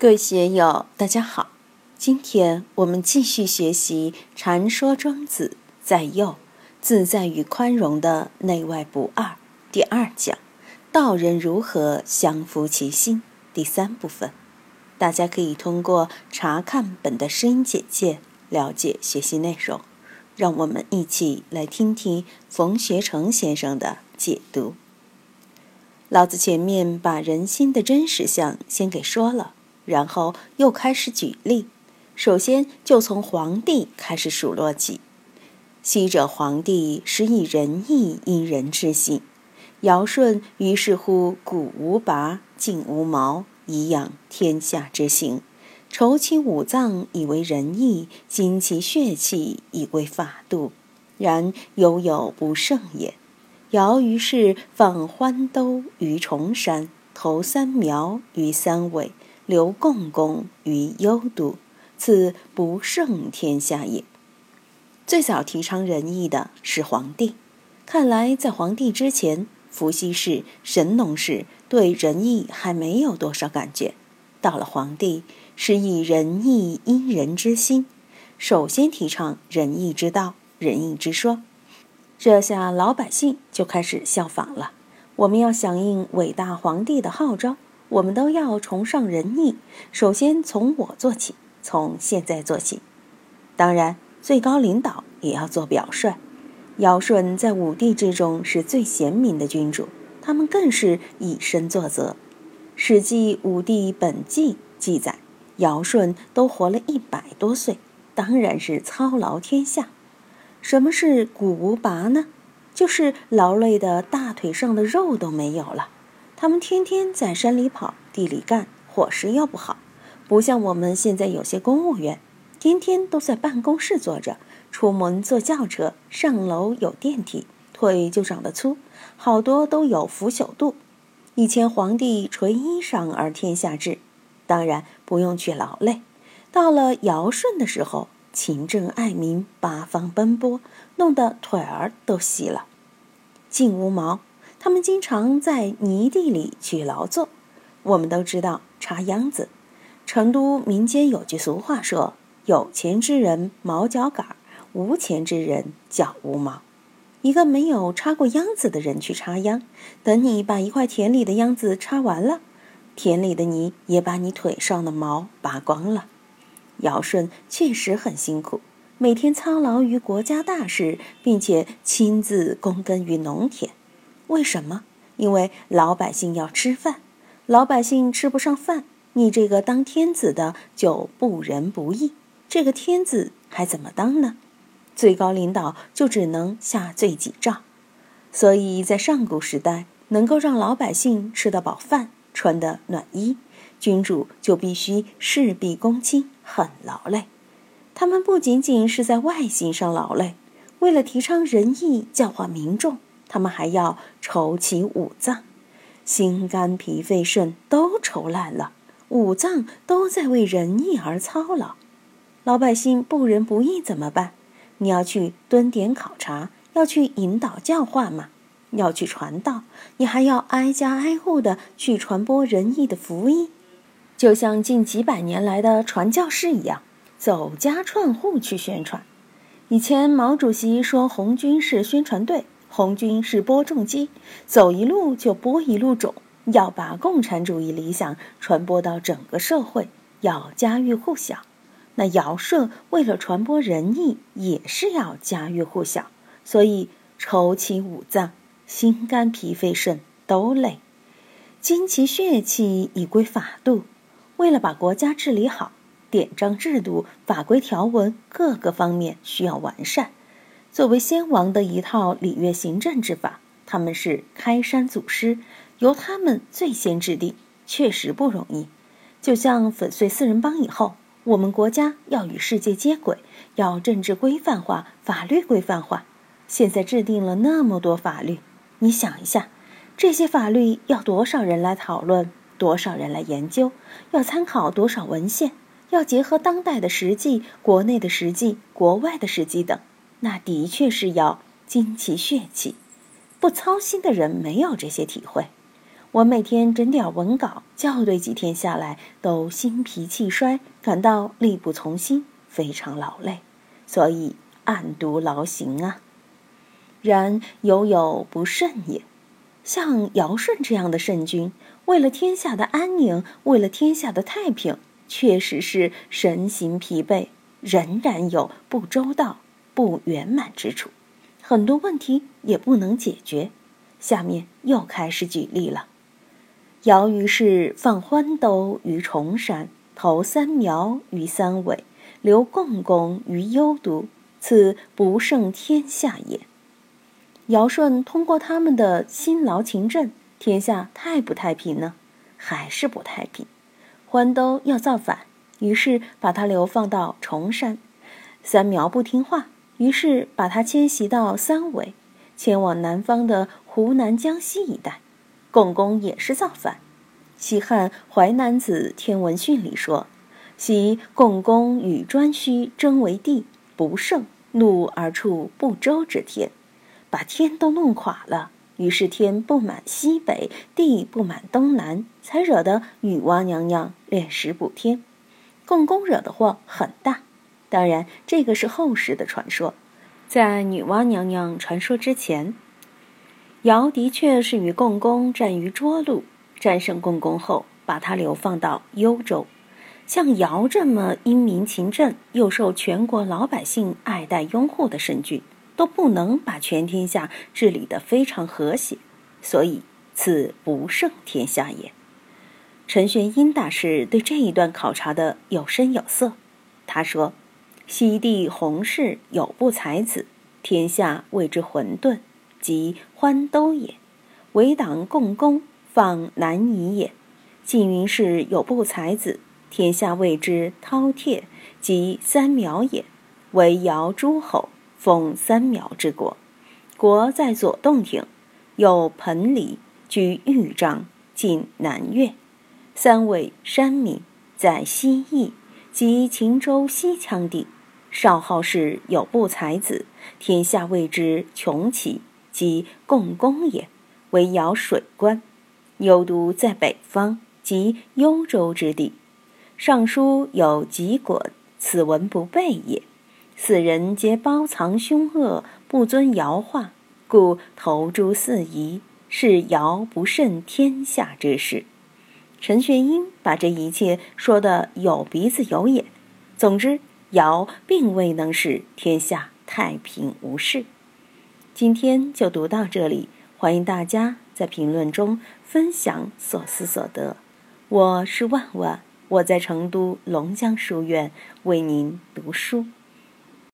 各位学友，大家好。今天我们继续学习《禅说庄子在右自在与宽容的内外不二》第二讲“道人如何降服其心”第三部分。大家可以通过查看本的声音简介了解学习内容。让我们一起来听听冯学成先生的解读。老子前面把人心的真实相先给说了，然后又开始举例。首先就从皇帝开始数落起。昔者皇帝实以仁义因人之心，尧舜于是乎古无拔，今无毛，以养天下之行。筹其五脏以为仁义，精其血气以归法度，然犹有不胜也。尧于是放欢兜于崇山，投三苗于三尾，留共工于幽都，此不胜天下也。最早提倡仁义的是皇帝，看来在皇帝之前，伏羲氏、神农氏对仁义还没有多少感觉。到了皇帝，是以仁义因人之心，首先提倡仁义之道、仁义之说，这下老百姓就开始效仿了。我们要响应伟大皇帝的号召，我们都要崇尚仁义。首先从我做起，从现在做起。当然，最高领导也要做表率。尧舜在五帝之中是最贤明的君主，他们更是以身作则。《史记·武帝本纪》记载，尧舜都活了一百多岁，当然是操劳天下。什么是骨无拔呢？就是劳累的大腿上的肉都没有了。他们天天在山里跑，地里干，伙食又不好，不像我们现在有些公务员，天天都在办公室坐着，出门坐轿车，上楼有电梯，腿就长得粗，好多都有腐朽度。以前皇帝垂衣裳而天下治，当然不用去劳累。到了尧舜的时候，勤政爱民，八方奔波，弄得腿儿都细了。净无毛，他们经常在泥地里去劳作。我们都知道插秧子。成都民间有句俗话说：“有钱之人毛脚杆，无钱之人脚无毛。”一个没有插过秧子的人去插秧，等你把一块田里的秧子插完了，田里的泥也把你腿上的毛拔光了。尧舜确实很辛苦，每天操劳于国家大事，并且亲自躬耕于农田。为什么？因为老百姓要吃饭，老百姓吃不上饭，你这个当天子的就不仁不义，这个天子还怎么当呢？最高领导就只能下罪己诏，所以在上古时代，能够让老百姓吃得饱饭、穿得暖衣，君主就必须事必躬亲，很劳累。他们不仅仅是在外形上劳累，为了提倡仁义、教化民众，他们还要筹其五脏，心肝脾肺肾都筹烂了，五脏都在为仁义而操劳。老百姓不仁不义怎么办？你要去蹲点考察，要去引导教化嘛，要去传道，你还要挨家挨户的去传播仁义的福音，就像近几百年来的传教士一样，走家串户去宣传。以前毛主席说红军是宣传队，红军是播种机，走一路就播一路种，要把共产主义理想传播到整个社会，要家喻户晓。那尧舜为了传播仁义，也是要家喻户晓，所以愁其五脏，心肝脾肺肾都累，精其血气以归法度。为了把国家治理好，典章制度、法规条文各个方面需要完善。作为先王的一套礼乐行政之法，他们是开山祖师，由他们最先制定，确实不容易。就像粉碎四人帮以后。我们国家要与世界接轨，要政治规范化、法律规范化。现在制定了那么多法律，你想一下，这些法律要多少人来讨论，多少人来研究，要参考多少文献，要结合当代的实际、国内的实际、国外的实际等，那的确是要精气血气。不操心的人没有这些体会。我每天整点文稿校对几天下来，都心疲气衰，感到力不从心，非常劳累，所以暗读劳形啊。然犹有不慎也，像尧舜这样的圣君，为了天下的安宁，为了天下的太平，确实是神行疲惫，仍然有不周到、不圆满之处，很多问题也不能解决。下面又开始举例了。尧于是放欢兜于崇山，投三苗于三尾，留共工于幽都，此不胜天下也。尧舜通过他们的辛劳勤政，天下太不太平呢？还是不太平。欢兜要造反，于是把他流放到崇山；三苗不听话，于是把他迁徙到三尾，迁往南方的湖南、江西一带。共工也是造反，西汉《淮南子·天文训》里说：“昔共工与颛顼争为帝，不胜，怒而触不周之天，把天都弄垮了。于是天不满西北，地不满东南，才惹得女娲娘娘炼石补天。共工惹的祸很大。当然，这个是后世的传说，在女娲娘娘传说之前。”尧的确是与共工战于涿鹿，战胜共工后，把他流放到幽州。像尧这么英明勤政，又受全国老百姓爱戴拥护的圣君，都不能把全天下治理得非常和谐，所以此不胜天下也。陈玄英大师对这一段考察的有声有色。他说：“西帝弘氏有不才子，天下谓之混沌。”即欢兜也，为党共工，放南夷也。晋云氏有不才子，天下谓之饕餮，即三苗也。为尧诸侯，封三苗之国。国在左洞庭，有盆蠡，居豫章，晋南越。三位山民，在西邑，即秦州西羌地。少昊氏有不才子，天下谓之穷奇。即共工也，为尧水官。幽都在北方，即幽州之地。尚书有汲滚，此文不备也。四人皆包藏凶恶，不遵尧化，故投诸四夷，是尧不胜天下之事。陈玄英把这一切说得有鼻子有眼。总之，尧并未能使天下太平无事。今天就读到这里，欢迎大家在评论中分享所思所得。我是万万，我在成都龙江书院为您读书。